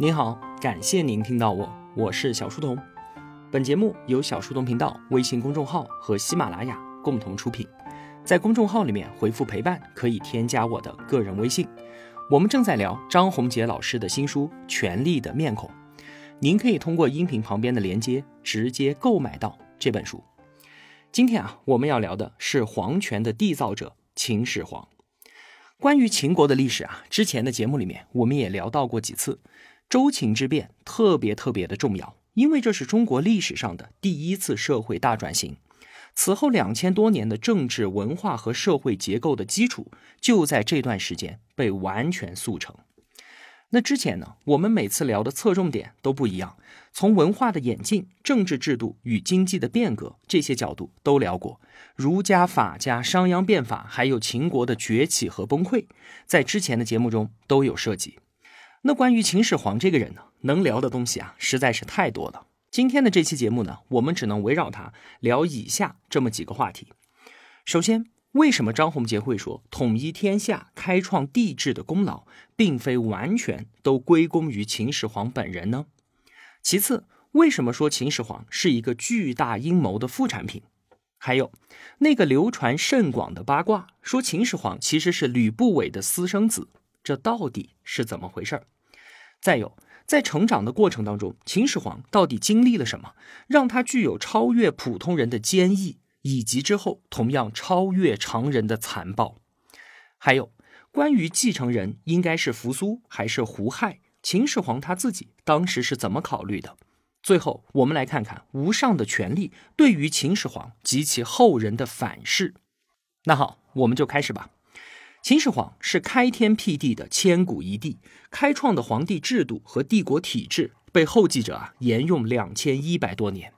您好，感谢您听到我，我是小书童。本节目由小书童频道微信公众号和喜马拉雅共同出品。在公众号里面回复“陪伴”，可以添加我的个人微信。我们正在聊张宏杰老师的新书《权力的面孔》，您可以通过音频旁边的连接直接购买到这本书。今天啊，我们要聊的是皇权的缔造者秦始皇。关于秦国的历史啊，之前的节目里面我们也聊到过几次。周秦之变特别特别的重要，因为这是中国历史上的第一次社会大转型。此后两千多年的政治、文化和社会结构的基础，就在这段时间被完全速成。那之前呢，我们每次聊的侧重点都不一样，从文化的演进、政治制度与经济的变革这些角度都聊过。儒家、法家、商鞅变法，还有秦国的崛起和崩溃，在之前的节目中都有涉及。那关于秦始皇这个人呢，能聊的东西啊，实在是太多了。今天的这期节目呢，我们只能围绕他聊以下这么几个话题。首先，为什么张宏杰会说统一天下、开创帝制的功劳，并非完全都归功于秦始皇本人呢？其次，为什么说秦始皇是一个巨大阴谋的副产品？还有，那个流传甚广的八卦，说秦始皇其实是吕不韦的私生子，这到底是怎么回事儿？再有，在成长的过程当中，秦始皇到底经历了什么，让他具有超越普通人的坚毅？以及之后同样超越常人的残暴，还有关于继承人应该是扶苏还是胡亥，秦始皇他自己当时是怎么考虑的？最后，我们来看看无上的权力对于秦始皇及其后人的反噬。那好，我们就开始吧。秦始皇是开天辟地的千古一帝，开创的皇帝制度和帝国体制被后继者啊沿用两千一百多年。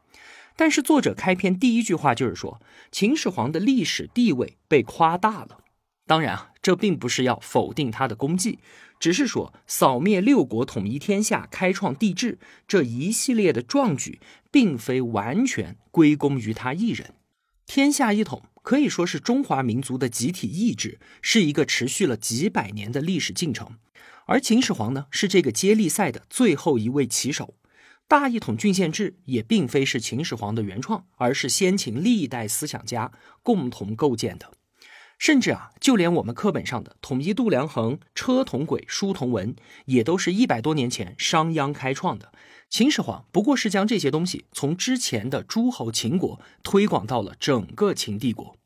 但是作者开篇第一句话就是说，秦始皇的历史地位被夸大了。当然啊，这并不是要否定他的功绩，只是说扫灭六国、统一天下、开创帝制这一系列的壮举，并非完全归功于他一人。天下一统可以说是中华民族的集体意志，是一个持续了几百年的历史进程。而秦始皇呢，是这个接力赛的最后一位棋手。大一统郡县制也并非是秦始皇的原创，而是先秦历代思想家共同构建的。甚至啊，就连我们课本上的统一度量衡、车同轨、书同文，也都是一百多年前商鞅开创的。秦始皇不过是将这些东西从之前的诸侯秦国推广到了整个秦帝国。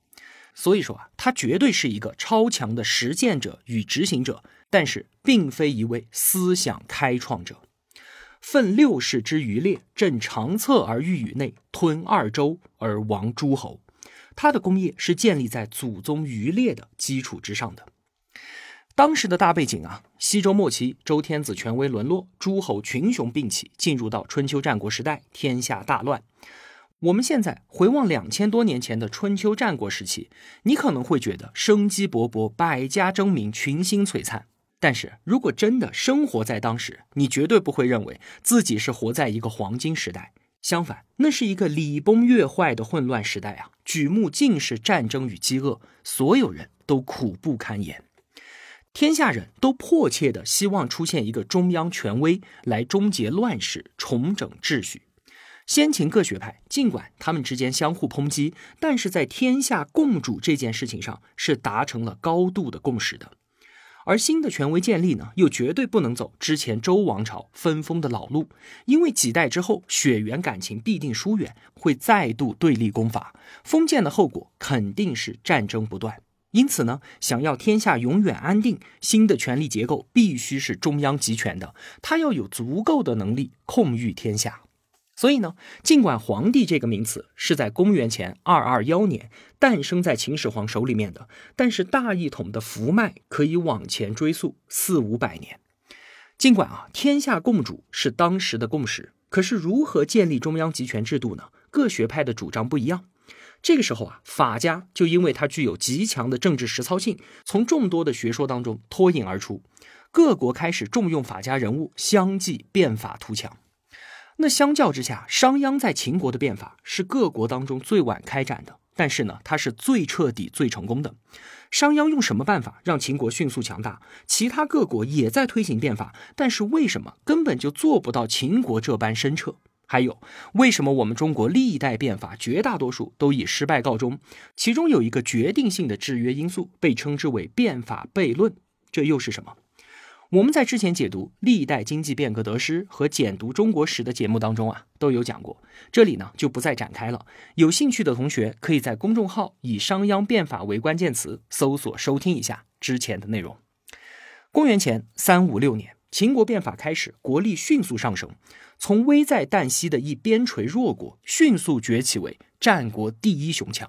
所以说啊，他绝对是一个超强的实践者与执行者，但是并非一位思想开创者。奋六世之余烈，振长策而御宇内，吞二周而亡诸侯。他的功业是建立在祖宗余烈的基础之上的。当时的大背景啊，西周末期，周天子权威沦落，诸侯群雄并起，进入到春秋战国时代，天下大乱。我们现在回望两千多年前的春秋战国时期，你可能会觉得生机勃勃，百家争鸣，群星璀璨。但是如果真的生活在当时，你绝对不会认为自己是活在一个黄金时代。相反，那是一个礼崩乐坏的混乱时代啊！举目尽是战争与饥饿，所有人都苦不堪言。天下人都迫切的希望出现一个中央权威来终结乱世、重整秩序。先秦各学派尽管他们之间相互抨击，但是在天下共主这件事情上是达成了高度的共识的。而新的权威建立呢，又绝对不能走之前周王朝分封的老路，因为几代之后血缘感情必定疏远，会再度对立攻伐，封建的后果肯定是战争不断。因此呢，想要天下永远安定，新的权力结构必须是中央集权的，他要有足够的能力控御天下。所以呢，尽管皇帝这个名词是在公元前二二幺年诞生在秦始皇手里面的，但是大一统的福脉可以往前追溯四五百年。尽管啊，天下共主是当时的共识，可是如何建立中央集权制度呢？各学派的主张不一样。这个时候啊，法家就因为它具有极强的政治实操性，从众多的学说当中脱颖而出，各国开始重用法家人物，相继变法图强。那相较之下，商鞅在秦国的变法是各国当中最晚开展的，但是呢，它是最彻底、最成功的。商鞅用什么办法让秦国迅速强大？其他各国也在推行变法，但是为什么根本就做不到秦国这般深彻？还有，为什么我们中国历代变法绝大多数都以失败告终？其中有一个决定性的制约因素，被称之为变法悖论，这又是什么？我们在之前解读历代经济变革得失和简读中国史的节目当中啊，都有讲过，这里呢就不再展开了。有兴趣的同学可以在公众号以“商鞅变法”为关键词搜索收听一下之前的内容。公元前三五六年，秦国变法开始，国力迅速上升，从危在旦夕的一边陲弱国，迅速崛起为战国第一雄强。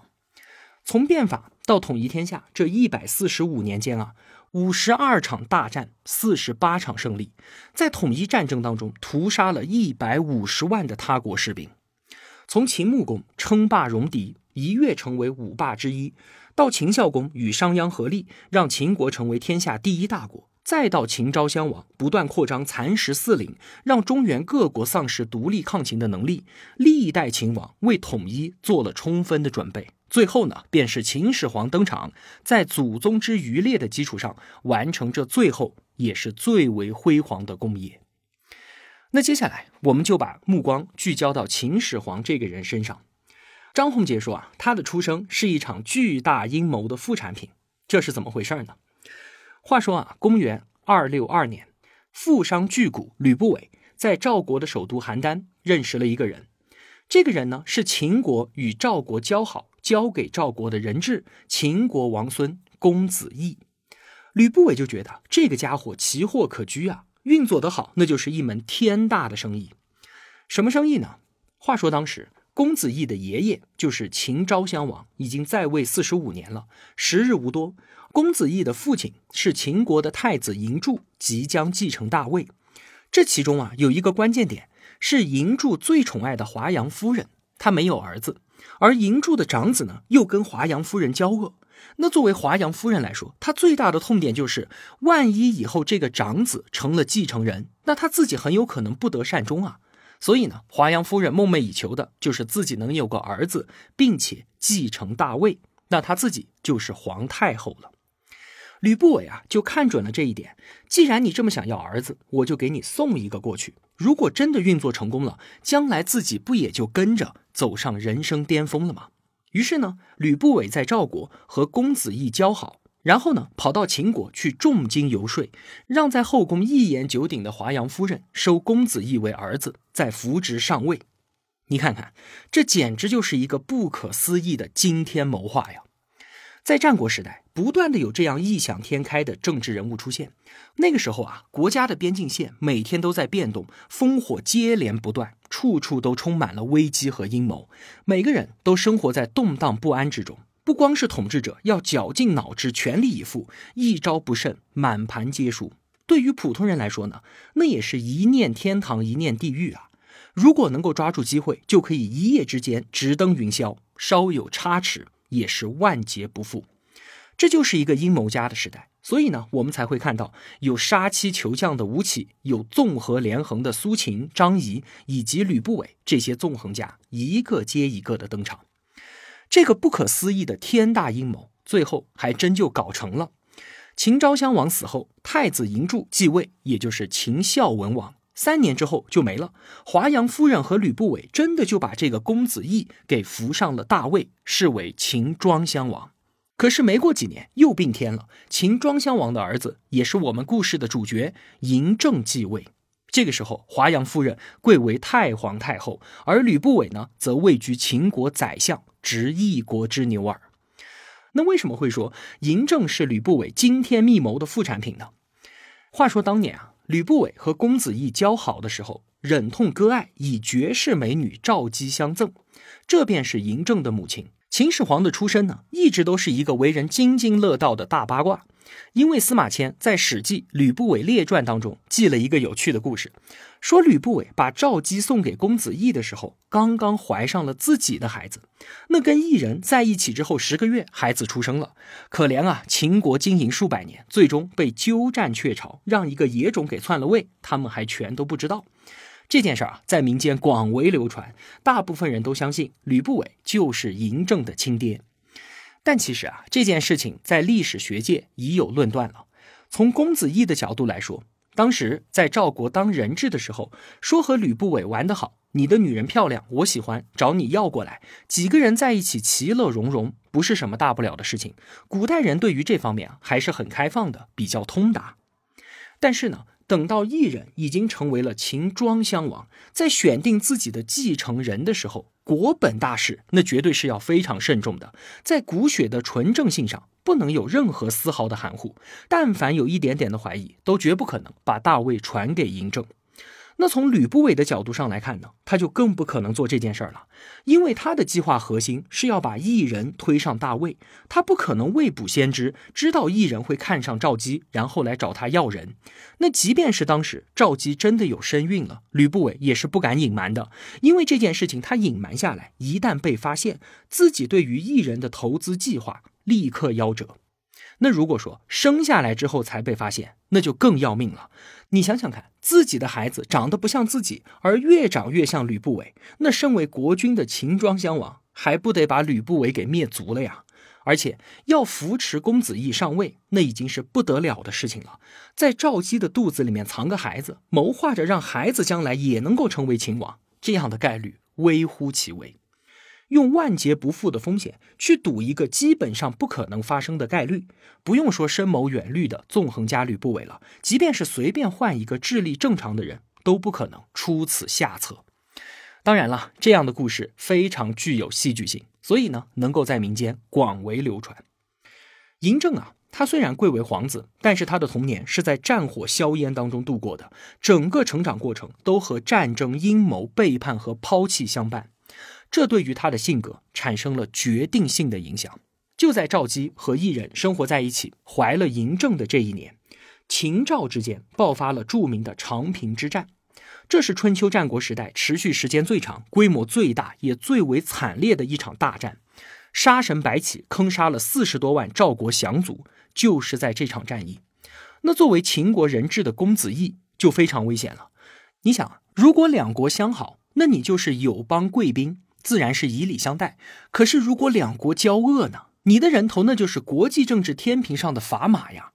从变法到统一天下这一百四十五年间啊。五十二场大战，四十八场胜利，在统一战争当中屠杀了一百五十万的他国士兵。从秦穆公称霸戎狄，一跃成为五霸之一，到秦孝公与商鞅合力，让秦国成为天下第一大国，再到秦昭襄王不断扩张蚕食四邻，让中原各国丧失独立抗秦的能力，历代秦王为统一做了充分的准备。最后呢，便是秦始皇登场，在祖宗之余烈的基础上，完成这最后也是最为辉煌的功业。那接下来，我们就把目光聚焦到秦始皇这个人身上。张宏杰说啊，他的出生是一场巨大阴谋的副产品，这是怎么回事呢？话说啊，公元二六二年，富商巨贾吕不韦在赵国的首都邯郸认识了一个人，这个人呢是秦国与赵国交好。交给赵国的人质，秦国王孙公子异。吕不韦就觉得这个家伙奇货可居啊，运作得好，那就是一门天大的生意。什么生意呢？话说当时公子异的爷爷就是秦昭襄王，已经在位四十五年了，时日无多。公子异的父亲是秦国的太子嬴柱，即将继承大位。这其中啊，有一个关键点是嬴柱最宠爱的华阳夫人，他没有儿子。而嬴柱的长子呢，又跟华阳夫人交恶。那作为华阳夫人来说，她最大的痛点就是，万一以后这个长子成了继承人，那她自己很有可能不得善终啊。所以呢，华阳夫人梦寐以求的就是自己能有个儿子，并且继承大位，那她自己就是皇太后了。吕不韦啊，就看准了这一点。既然你这么想要儿子，我就给你送一个过去。如果真的运作成功了，将来自己不也就跟着走上人生巅峰了吗？于是呢，吕不韦在赵国和公子异交好，然后呢，跑到秦国去重金游说，让在后宫一言九鼎的华阳夫人收公子异为儿子，再扶植上位。你看看，这简直就是一个不可思议的惊天谋划呀！在战国时代，不断的有这样异想天开的政治人物出现。那个时候啊，国家的边境线每天都在变动，烽火接连不断，处处都充满了危机和阴谋。每个人都生活在动荡不安之中。不光是统治者要绞尽脑汁、全力以赴，一招不慎，满盘皆输。对于普通人来说呢，那也是一念天堂，一念地狱啊！如果能够抓住机会，就可以一夜之间直登云霄。稍有差池。也是万劫不复，这就是一个阴谋家的时代。所以呢，我们才会看到有杀妻求将的吴起，有纵横连横的苏秦、张仪，以及吕不韦这些纵横家一个接一个的登场。这个不可思议的天大阴谋，最后还真就搞成了。秦昭襄王死后，太子嬴柱继位，也就是秦孝文王。三年之后就没了。华阳夫人和吕不韦真的就把这个公子异给扶上了大位，视为秦庄襄王。可是没过几年又病天了。秦庄襄王的儿子，也是我们故事的主角嬴政继位。这个时候，华阳夫人贵为太皇太后，而吕不韦呢，则位居秦国宰相，执一国之牛耳。那为什么会说嬴政是吕不韦惊天密谋的副产品呢？话说当年啊。吕不韦和公子异交好的时候，忍痛割爱，以绝世美女赵姬相赠。这便是嬴政的母亲。秦始皇的出身呢，一直都是一个为人津津乐道的大八卦。因为司马迁在《史记·吕不韦列传》当中记了一个有趣的故事，说吕不韦把赵姬送给公子异的时候，刚刚怀上了自己的孩子。那跟异人在一起之后十个月，孩子出生了。可怜啊，秦国经营数百年，最终被鸠占鹊巢，让一个野种给篡了位，他们还全都不知道。这件事儿啊，在民间广为流传，大部分人都相信吕不韦就是嬴政的亲爹。但其实啊，这件事情在历史学界已有论断了。从公子异的角度来说，当时在赵国当人质的时候，说和吕不韦玩得好，你的女人漂亮，我喜欢，找你要过来，几个人在一起其乐融融，不是什么大不了的事情。古代人对于这方面啊还是很开放的，比较通达。但是呢。等到异人已经成为了秦庄襄王，在选定自己的继承人的时候，国本大事，那绝对是要非常慎重的。在骨血的纯正性上，不能有任何丝毫的含糊。但凡有一点点的怀疑，都绝不可能把大位传给嬴政。那从吕不韦的角度上来看呢，他就更不可能做这件事儿了，因为他的计划核心是要把异人推上大位，他不可能未卜先知，知道异人会看上赵姬，然后来找他要人。那即便是当时赵姬真的有身孕了，吕不韦也是不敢隐瞒的，因为这件事情他隐瞒下来，一旦被发现，自己对于异人的投资计划立刻夭折。那如果说生下来之后才被发现，那就更要命了。你想想看，自己的孩子长得不像自己，而越长越像吕不韦，那身为国君的秦庄襄王，还不得把吕不韦给灭族了呀？而且要扶持公子异上位，那已经是不得了的事情了。在赵姬的肚子里面藏个孩子，谋划着让孩子将来也能够成为秦王，这样的概率微乎其微。用万劫不复的风险去赌一个基本上不可能发生的概率，不用说深谋远虑的纵横家吕不韦了，即便是随便换一个智力正常的人，都不可能出此下策。当然了，这样的故事非常具有戏剧性，所以呢，能够在民间广为流传。嬴政啊，他虽然贵为皇子，但是他的童年是在战火硝烟当中度过的，整个成长过程都和战争、阴谋、背叛和抛弃相伴。这对于他的性格产生了决定性的影响。就在赵姬和异人生活在一起，怀了嬴政的这一年，秦赵之间爆发了著名的长平之战。这是春秋战国时代持续时间最长、规模最大也最为惨烈的一场大战。杀神白起坑杀了四十多万赵国降卒，就是在这场战役。那作为秦国人质的公子异就非常危险了。你想，如果两国相好，那你就是友邦贵宾。自然是以礼相待，可是如果两国交恶呢？你的人头那就是国际政治天平上的砝码呀！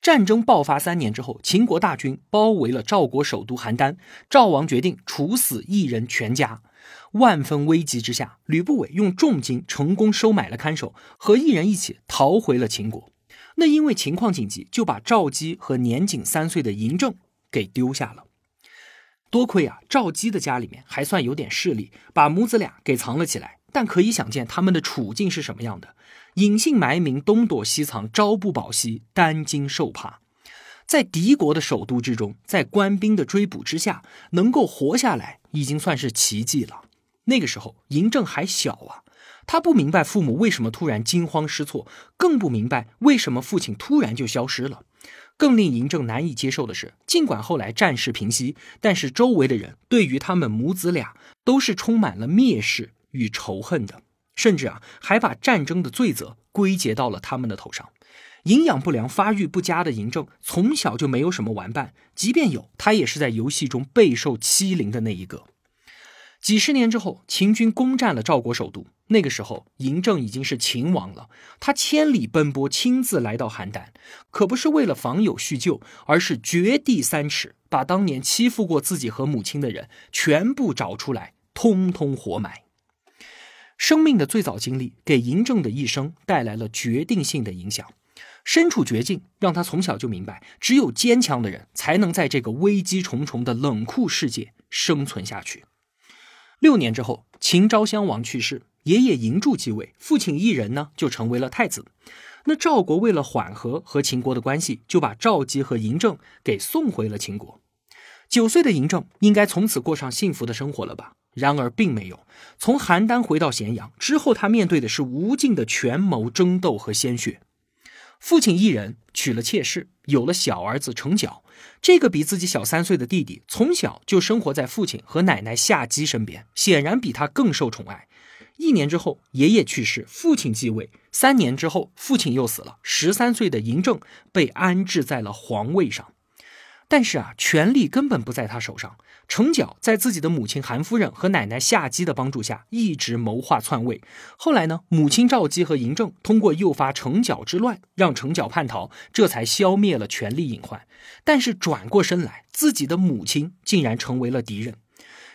战争爆发三年之后，秦国大军包围了赵国首都邯郸，赵王决定处死异人全家。万分危急之下，吕不韦用重金成功收买了看守，和异人一起逃回了秦国。那因为情况紧急，就把赵姬和年仅三岁的嬴政给丢下了。多亏啊，赵姬的家里面还算有点势力，把母子俩给藏了起来。但可以想见他们的处境是什么样的：隐姓埋名，东躲西藏，朝不保夕，担惊受怕。在敌国的首都之中，在官兵的追捕之下，能够活下来已经算是奇迹了。那个时候，嬴政还小啊，他不明白父母为什么突然惊慌失措，更不明白为什么父亲突然就消失了。更令嬴政难以接受的是，尽管后来战事平息，但是周围的人对于他们母子俩都是充满了蔑视与仇恨的，甚至啊，还把战争的罪责归结到了他们的头上。营养不良、发育不佳的嬴政从小就没有什么玩伴，即便有，他也是在游戏中备受欺凌的那一个。几十年之后，秦军攻占了赵国首都。那个时候，嬴政已经是秦王了。他千里奔波，亲自来到邯郸，可不是为了访友叙旧，而是掘地三尺，把当年欺负过自己和母亲的人全部找出来，通通活埋。生命的最早经历给嬴政的一生带来了决定性的影响。身处绝境，让他从小就明白，只有坚强的人才能在这个危机重重的冷酷世界生存下去。六年之后，秦昭襄王去世，爷爷嬴柱继位，父亲异人呢就成为了太子。那赵国为了缓和和秦国的关系，就把赵姬和嬴政给送回了秦国。九岁的嬴政应该从此过上幸福的生活了吧？然而并没有。从邯郸回到咸阳之后，他面对的是无尽的权谋争斗和鲜血。父亲异人娶了妾室，有了小儿子成角。这个比自己小三岁的弟弟，从小就生活在父亲和奶奶夏姬身边，显然比他更受宠爱。一年之后，爷爷去世，父亲继位。三年之后，父亲又死了。十三岁的嬴政被安置在了皇位上。但是啊，权力根本不在他手上。成角在自己的母亲韩夫人和奶奶夏姬的帮助下，一直谋划篡位。后来呢，母亲赵姬和嬴政通过诱发成角之乱，让成角叛逃，这才消灭了权力隐患。但是转过身来，自己的母亲竟然成为了敌人。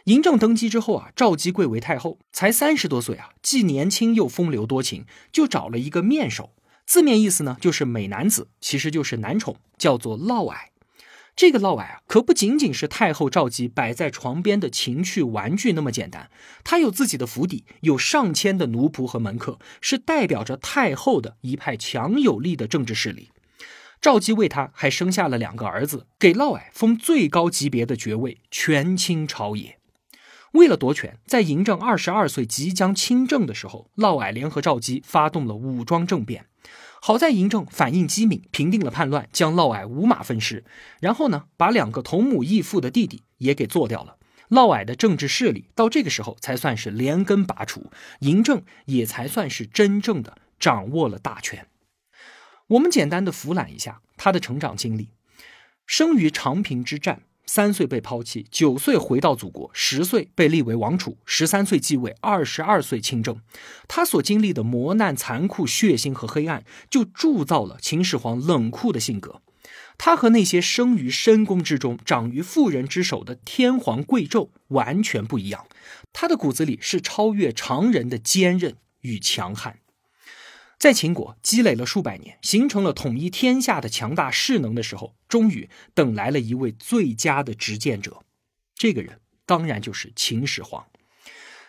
嬴政登基之后啊，赵姬贵为太后，才三十多岁啊，既年轻又风流多情，就找了一个面首，字面意思呢就是美男子，其实就是男宠，叫做嫪毐。这个嫪毐啊，可不仅仅是太后赵姬摆在床边的情趣玩具那么简单，他有自己的府邸，有上千的奴仆和门客，是代表着太后的一派强有力的政治势力。赵姬为他还生下了两个儿子，给嫪毐封最高级别的爵位——权倾朝野。为了夺权，在嬴政二十二岁即将亲政的时候，嫪毐联合赵姬发动了武装政变。好在嬴政反应机敏，平定了叛乱，将嫪毐五马分尸，然后呢，把两个同母异父的弟弟也给做掉了。嫪毐的政治势力到这个时候才算是连根拔除，嬴政也才算是真正的掌握了大权。我们简单的俯览一下他的成长经历：生于长平之战。三岁被抛弃，九岁回到祖国，十岁被立为王储，十三岁继位，二十二岁亲政。他所经历的磨难、残酷、血腥和黑暗，就铸造了秦始皇冷酷的性格。他和那些生于深宫之中、长于妇人之手的天皇贵胄完全不一样。他的骨子里是超越常人的坚韧与强悍。在秦国积累了数百年，形成了统一天下的强大势能的时候，终于等来了一位最佳的执剑者。这个人当然就是秦始皇。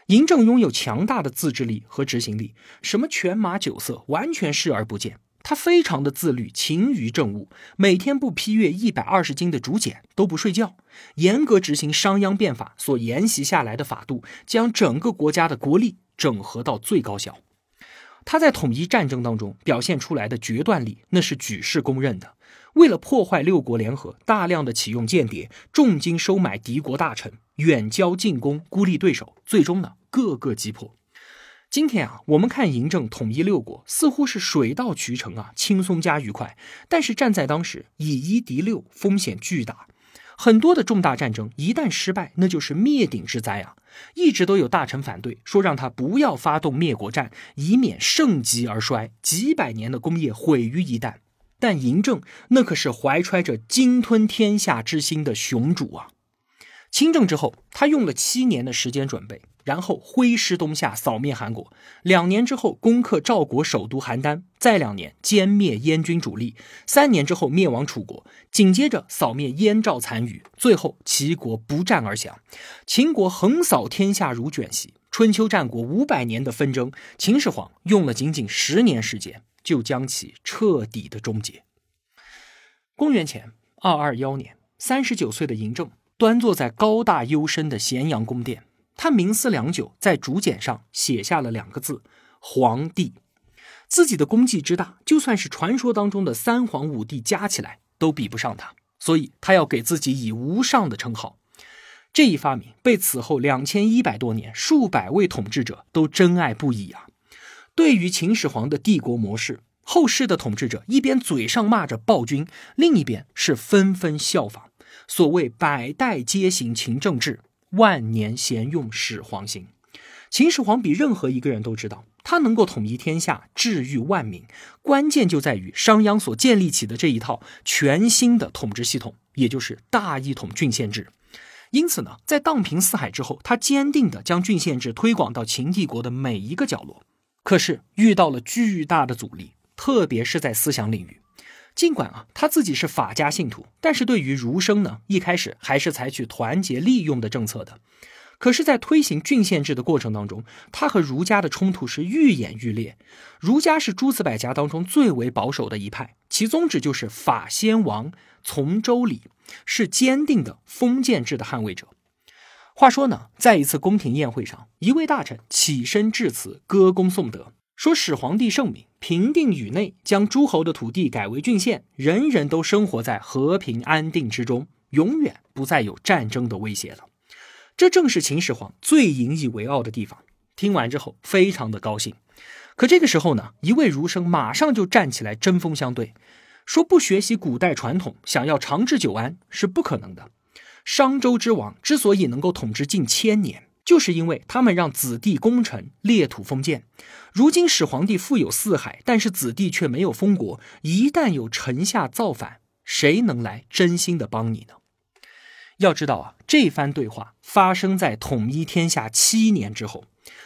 嬴政拥有强大的自制力和执行力，什么犬马酒色完全视而不见。他非常的自律，勤于政务，每天不批阅一百二十斤的竹简都不睡觉，严格执行商鞅变法所沿袭下来的法度，将整个国家的国力整合到最高效。他在统一战争当中表现出来的决断力，那是举世公认的。为了破坏六国联合，大量的启用间谍，重金收买敌国大臣，远交近攻，孤立对手，最终呢，各个击破。今天啊，我们看嬴政统一六国，似乎是水到渠成啊，轻松加愉快。但是站在当时，以一敌六，风险巨大。很多的重大战争一旦失败，那就是灭顶之灾啊！一直都有大臣反对，说让他不要发动灭国战，以免盛极而衰，几百年的功业毁于一旦。但嬴政那可是怀揣着鲸吞天下之心的雄主啊！亲政之后，他用了七年的时间准备。然后挥师东下，扫灭韩国。两年之后，攻克赵国首都邯郸。再两年，歼灭燕军主力。三年之后，灭亡楚国。紧接着，扫灭燕赵残余。最后，齐国不战而降。秦国横扫天下如卷席。春秋战国五百年的纷争，秦始皇用了仅仅十年时间，就将其彻底的终结。公元前二二幺年，三十九岁的嬴政端坐在高大幽深的咸阳宫殿。他冥思良久，在竹简上写下了两个字“皇帝”。自己的功绩之大，就算是传说当中的三皇五帝加起来都比不上他，所以他要给自己以无上的称号。这一发明被此后两千一百多年数百位统治者都珍爱不已啊！对于秦始皇的帝国模式，后世的统治者一边嘴上骂着暴君，另一边是纷纷效仿。所谓百代皆行秦政治。万年贤用始皇行，秦始皇比任何一个人都知道，他能够统一天下，治愈万民，关键就在于商鞅所建立起的这一套全新的统治系统，也就是大一统郡县制。因此呢，在荡平四海之后，他坚定地将郡县制推广到秦帝国的每一个角落。可是遇到了巨大的阻力，特别是在思想领域。尽管啊，他自己是法家信徒，但是对于儒生呢，一开始还是采取团结利用的政策的。可是，在推行郡县制的过程当中，他和儒家的冲突是愈演愈烈。儒家是诸子百家当中最为保守的一派，其宗旨就是法先王，从周礼，是坚定的封建制的捍卫者。话说呢，在一次宫廷宴会上，一位大臣起身致辞，歌功颂德。说始皇帝圣明，平定宇内，将诸侯的土地改为郡县，人人都生活在和平安定之中，永远不再有战争的威胁了。这正是秦始皇最引以为傲的地方。听完之后，非常的高兴。可这个时候呢，一位儒生马上就站起来针锋相对，说不学习古代传统，想要长治久安是不可能的。商周之王之所以能够统治近千年，就是因为他们让子弟功臣列土封建。如今始皇帝富有四海，但是子弟却没有封国。一旦有臣下造反，谁能来真心的帮你呢？要知道啊，这番对话发生在统一天下七年之后，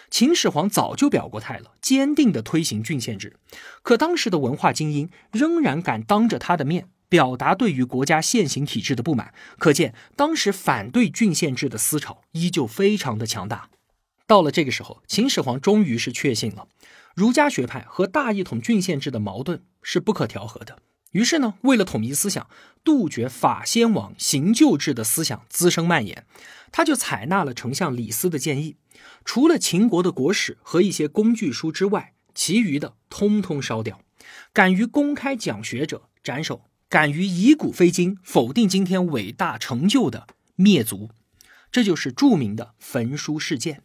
秦始皇早就表过态了，坚定的推行郡县制。可当时的文化精英仍然敢当着他的面。表达对于国家现行体制的不满，可见当时反对郡县制的思潮依旧非常的强大。到了这个时候，秦始皇终于是确信了儒家学派和大一统郡县制的矛盾是不可调和的。于是呢，为了统一思想，杜绝法先王行旧制的思想滋生蔓延，他就采纳了丞相李斯的建议，除了秦国的国史和一些工具书之外，其余的通通烧掉。敢于公开讲学者斩首。敢于以古非今，否定今天伟大成就的灭族，这就是著名的焚书事件。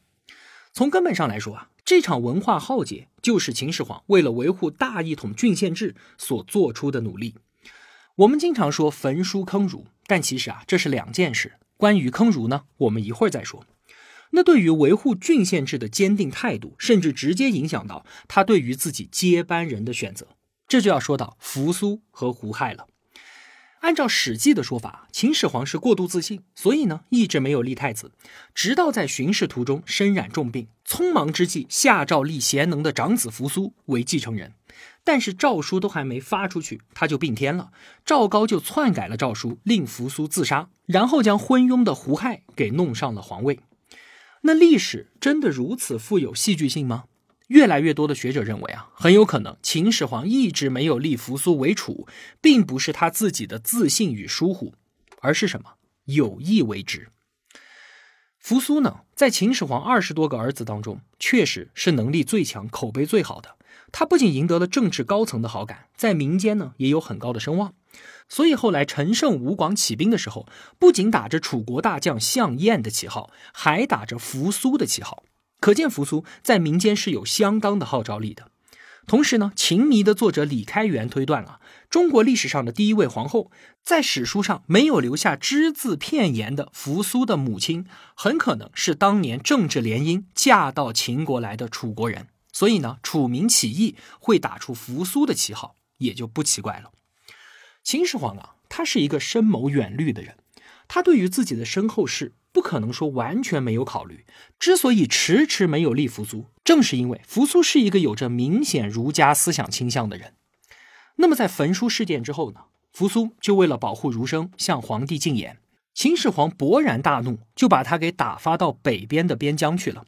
从根本上来说啊，这场文化浩劫就是秦始皇为了维护大一统郡县制所做出的努力。我们经常说焚书坑儒，但其实啊，这是两件事。关于坑儒呢，我们一会儿再说。那对于维护郡县制的坚定态度，甚至直接影响到他对于自己接班人的选择，这就要说到扶苏和胡亥了。按照《史记》的说法，秦始皇是过度自信，所以呢一直没有立太子，直到在巡视途中身染重病，匆忙之际下诏立贤能的长子扶苏为继承人。但是诏书都还没发出去，他就病天了。赵高就篡改了诏书，令扶苏自杀，然后将昏庸的胡亥给弄上了皇位。那历史真的如此富有戏剧性吗？越来越多的学者认为啊，很有可能秦始皇一直没有立扶苏为储，并不是他自己的自信与疏忽，而是什么有意为之。扶苏呢，在秦始皇二十多个儿子当中，确实是能力最强、口碑最好的。他不仅赢得了政治高层的好感，在民间呢也有很高的声望。所以后来陈胜吴广起兵的时候，不仅打着楚国大将项燕的旗号，还打着扶苏的旗号。可见扶苏在民间是有相当的号召力的。同时呢，秦迷的作者李开元推断啊，中国历史上的第一位皇后，在史书上没有留下只字片言的扶苏的母亲，很可能是当年政治联姻嫁到秦国来的楚国人。所以呢，楚民起义会打出扶苏的旗号，也就不奇怪了。秦始皇啊，他是一个深谋远虑的人，他对于自己的身后事。不可能说完全没有考虑。之所以迟迟没有立扶苏，正是因为扶苏是一个有着明显儒家思想倾向的人。那么在焚书事件之后呢？扶苏就为了保护儒生，向皇帝进言。秦始皇勃然大怒，就把他给打发到北边的边疆去了。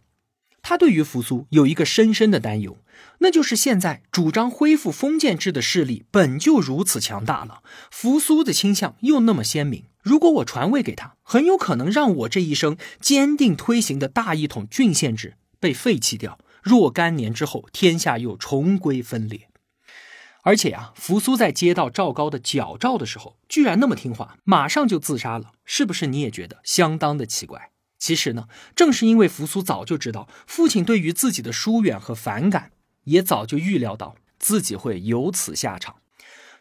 他对于扶苏有一个深深的担忧，那就是现在主张恢复封建制的势力本就如此强大了，扶苏的倾向又那么鲜明。如果我传位给他，很有可能让我这一生坚定推行的大一统郡县制被废弃掉。若干年之后，天下又重归分裂。而且啊，扶苏在接到赵高的矫诏的时候，居然那么听话，马上就自杀了，是不是你也觉得相当的奇怪？其实呢，正是因为扶苏早就知道父亲对于自己的疏远和反感，也早就预料到自己会有此下场。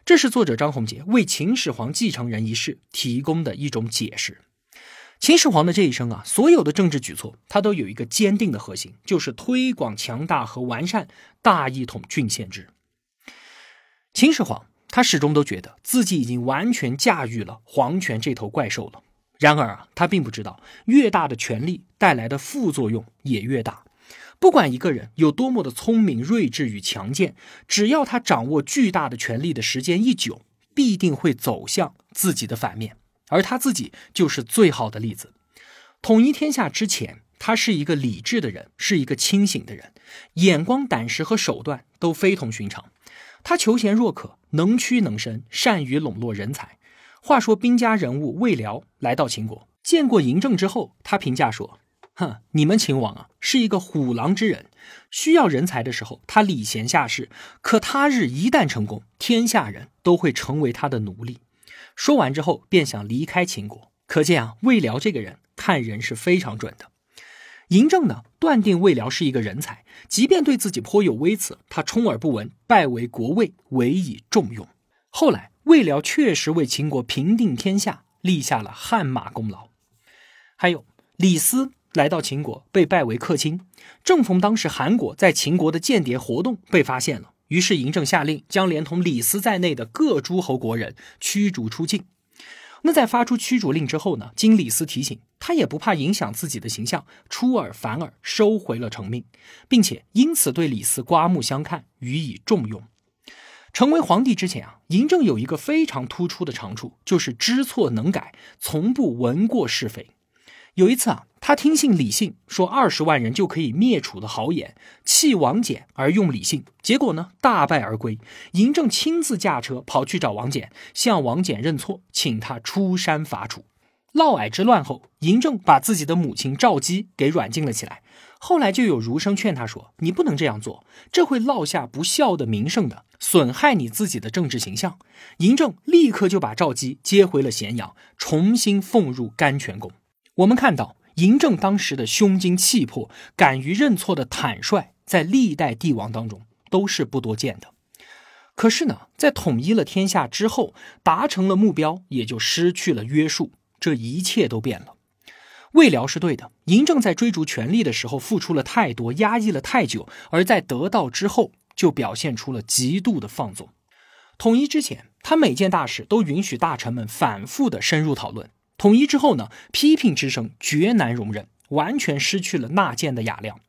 这是作者张宏杰为秦始皇继承人一事提供的一种解释。秦始皇的这一生啊，所有的政治举措，他都有一个坚定的核心，就是推广强大和完善大一统郡县制。秦始皇他始终都觉得自己已经完全驾驭了皇权这头怪兽了。然而啊，他并不知道，越大的权力带来的副作用也越大。不管一个人有多么的聪明、睿智与强健，只要他掌握巨大的权力的时间一久，必定会走向自己的反面。而他自己就是最好的例子。统一天下之前，他是一个理智的人，是一个清醒的人，眼光、胆识和手段都非同寻常。他求贤若渴，能屈能伸，善于笼络人才。话说，兵家人物魏辽来到秦国，见过嬴政之后，他评价说。哼，你们秦王啊，是一个虎狼之人，需要人才的时候，他礼贤下士；可他日一旦成功，天下人都会成为他的奴隶。说完之后，便想离开秦国。可见啊，魏辽这个人看人是非常准的。嬴政呢，断定魏辽是一个人才，即便对自己颇有微词，他充耳不闻，拜为国尉，委以重用。后来。魏辽确实为秦国平定天下立下了汗马功劳。还有李斯来到秦国，被拜为客卿，正逢当时韩国在秦国的间谍活动被发现了，于是嬴政下令将连同李斯在内的各诸侯国人驱逐出境。那在发出驱逐令之后呢？经李斯提醒，他也不怕影响自己的形象，出尔反尔，收回了成命，并且因此对李斯刮目相看，予以重用。成为皇帝之前啊，嬴政有一个非常突出的长处，就是知错能改，从不闻过是非。有一次啊，他听信李信说二十万人就可以灭楚的豪言，弃王翦而用李信，结果呢大败而归。嬴政亲自驾车跑去找王翦，向王翦认错，请他出山伐楚。嫪毐之乱后，嬴政把自己的母亲赵姬给软禁了起来。后来就有儒生劝他说：“你不能这样做，这会落下不孝的名声的，损害你自己的政治形象。”嬴政立刻就把赵姬接回了咸阳，重新奉入甘泉宫。我们看到嬴政当时的胸襟气魄、敢于认错的坦率，在历代帝王当中都是不多见的。可是呢，在统一了天下之后，达成了目标，也就失去了约束，这一切都变了。魏辽是对的，嬴政在追逐权力的时候付出了太多，压抑了太久，而在得到之后，就表现出了极度的放纵。统一之前，他每件大事都允许大臣们反复的深入讨论。统一之后呢，批评之声绝难容忍，完全失去了纳谏的雅量。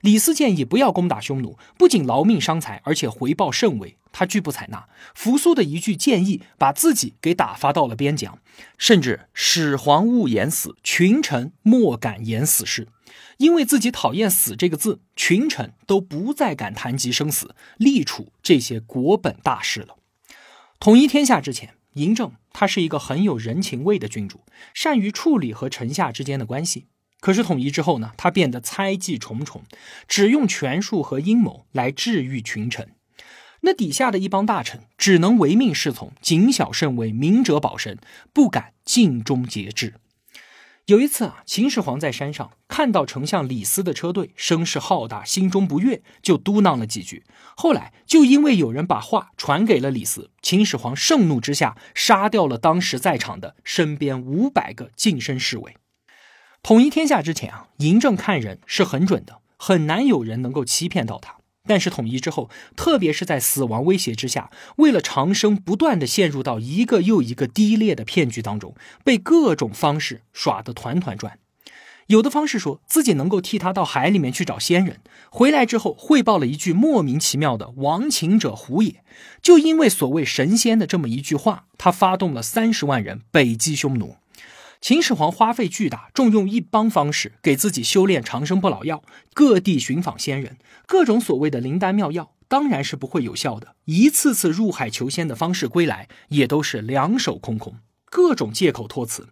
李斯建议不要攻打匈奴，不仅劳命伤财，而且回报甚微，他拒不采纳。扶苏的一句建议，把自己给打发到了边疆，甚至始皇勿言死，群臣莫敢言死事。因为自己讨厌死这个字，群臣都不再敢谈及生死、立储这些国本大事了。统一天下之前。嬴政他是一个很有人情味的君主，善于处理和臣下之间的关系。可是统一之后呢，他变得猜忌重重，只用权术和阴谋来治愈群臣。那底下的一帮大臣只能唯命是从，谨小慎微，明哲保身，不敢尽忠节制。有一次啊，秦始皇在山上看到丞相李斯的车队声势浩大，心中不悦，就嘟囔了几句。后来就因为有人把话传给了李斯，秦始皇盛怒之下杀掉了当时在场的身边五百个近身侍卫。统一天下之前啊，嬴政看人是很准的，很难有人能够欺骗到他。但是统一之后，特别是在死亡威胁之下，为了长生，不断的陷入到一个又一个低劣的骗局当中，被各种方式耍得团团转。有的方式说自己能够替他到海里面去找仙人，回来之后汇报了一句莫名其妙的“亡秦者胡也”，就因为所谓神仙的这么一句话，他发动了三十万人北击匈奴。秦始皇花费巨大，重用一帮方士给自己修炼长生不老药，各地寻访仙人，各种所谓的灵丹妙药，当然是不会有效的。一次次入海求仙的方式归来，也都是两手空空，各种借口托辞，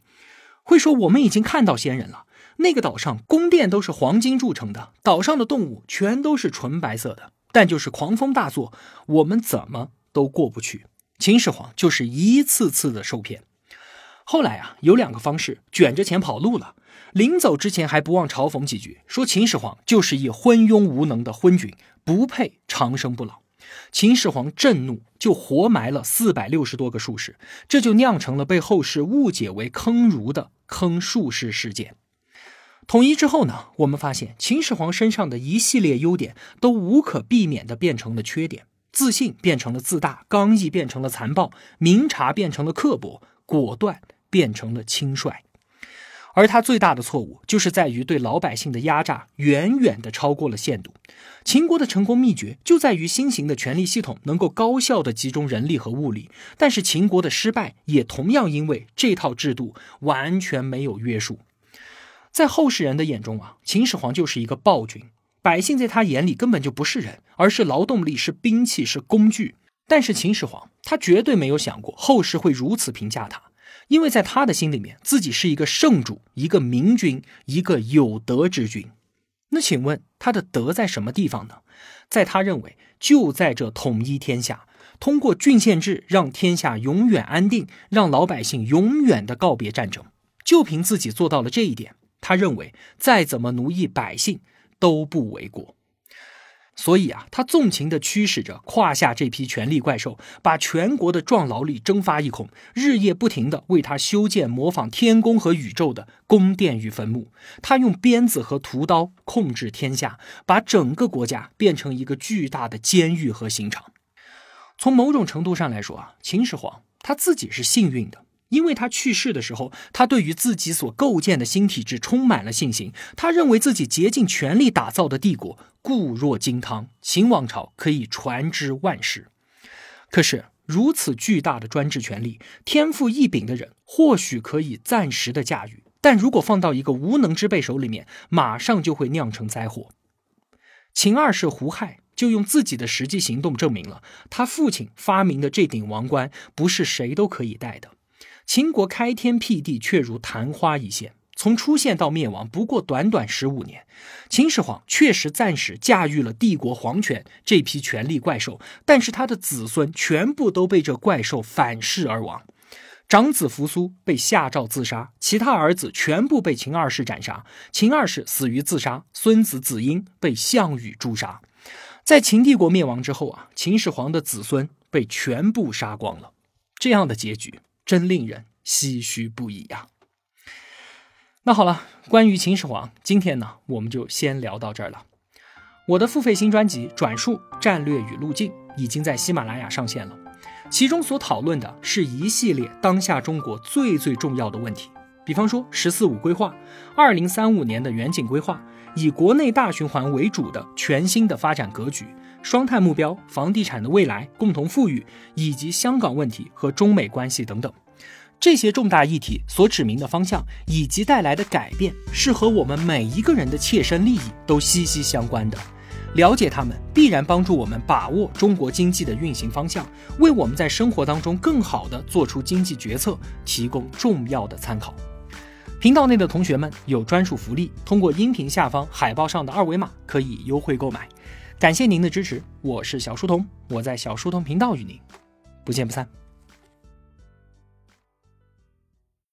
会说我们已经看到仙人了，那个岛上宫殿都是黄金铸成的，岛上的动物全都是纯白色的，但就是狂风大作，我们怎么都过不去。秦始皇就是一次次的受骗。后来啊，有两个方式卷着钱跑路了，临走之前还不忘嘲讽几句，说秦始皇就是一昏庸无能的昏君，不配长生不老。秦始皇震怒，就活埋了四百六十多个术士，这就酿成了被后世误解为坑儒的坑术士事件。统一之后呢，我们发现秦始皇身上的一系列优点都无可避免地变成了缺点，自信变成了自大，刚毅变成了残暴，明察变成了刻薄。果断变成了轻率，而他最大的错误就是在于对老百姓的压榨远远的超过了限度。秦国的成功秘诀就在于新型的权力系统能够高效的集中人力和物力，但是秦国的失败也同样因为这套制度完全没有约束。在后世人的眼中啊，秦始皇就是一个暴君，百姓在他眼里根本就不是人，而是劳动力，是兵器，是工具。但是秦始皇他绝对没有想过后世会如此评价他，因为在他的心里面，自己是一个圣主，一个明君，一个有德之君。那请问他的德在什么地方呢？在他认为就在这统一天下，通过郡县制让天下永远安定，让老百姓永远的告别战争。就凭自己做到了这一点，他认为再怎么奴役百姓都不为过。所以啊，他纵情地驱使着胯下这批权力怪兽，把全国的壮劳力蒸发一空，日夜不停地为他修建模仿天宫和宇宙的宫殿与坟墓。他用鞭子和屠刀控制天下，把整个国家变成一个巨大的监狱和刑场。从某种程度上来说啊，秦始皇他自己是幸运的。因为他去世的时候，他对于自己所构建的新体制充满了信心。他认为自己竭尽全力打造的帝国固若金汤，秦王朝可以传之万世。可是，如此巨大的专制权力，天赋异禀的人或许可以暂时的驾驭，但如果放到一个无能之辈手里面，马上就会酿成灾祸。秦二世胡亥就用自己的实际行动证明了，他父亲发明的这顶王冠不是谁都可以戴的。秦国开天辟地，却如昙花一现，从出现到灭亡不过短短十五年。秦始皇确实暂时驾驭了帝国皇权这批权力怪兽，但是他的子孙全部都被这怪兽反噬而亡。长子扶苏被下诏自杀，其他儿子全部被秦二世斩杀。秦二世死于自杀，孙子子婴被项羽诛杀。在秦帝国灭亡之后啊，秦始皇的子孙被全部杀光了。这样的结局。真令人唏嘘不已呀！那好了，关于秦始皇，今天呢，我们就先聊到这儿了。我的付费新专辑《转述战略与路径》已经在喜马拉雅上线了，其中所讨论的是一系列当下中国最最重要的问题，比方说“十四五”规划、二零三五年的远景规划，以国内大循环为主的全新的发展格局。双碳目标、房地产的未来、共同富裕，以及香港问题和中美关系等等，这些重大议题所指明的方向以及带来的改变，是和我们每一个人的切身利益都息息相关的。了解他们，必然帮助我们把握中国经济的运行方向，为我们在生活当中更好的做出经济决策提供重要的参考。频道内的同学们有专属福利，通过音频下方海报上的二维码可以优惠购买。感谢您的支持，我是小书童，我在小书童频道与您不见不散。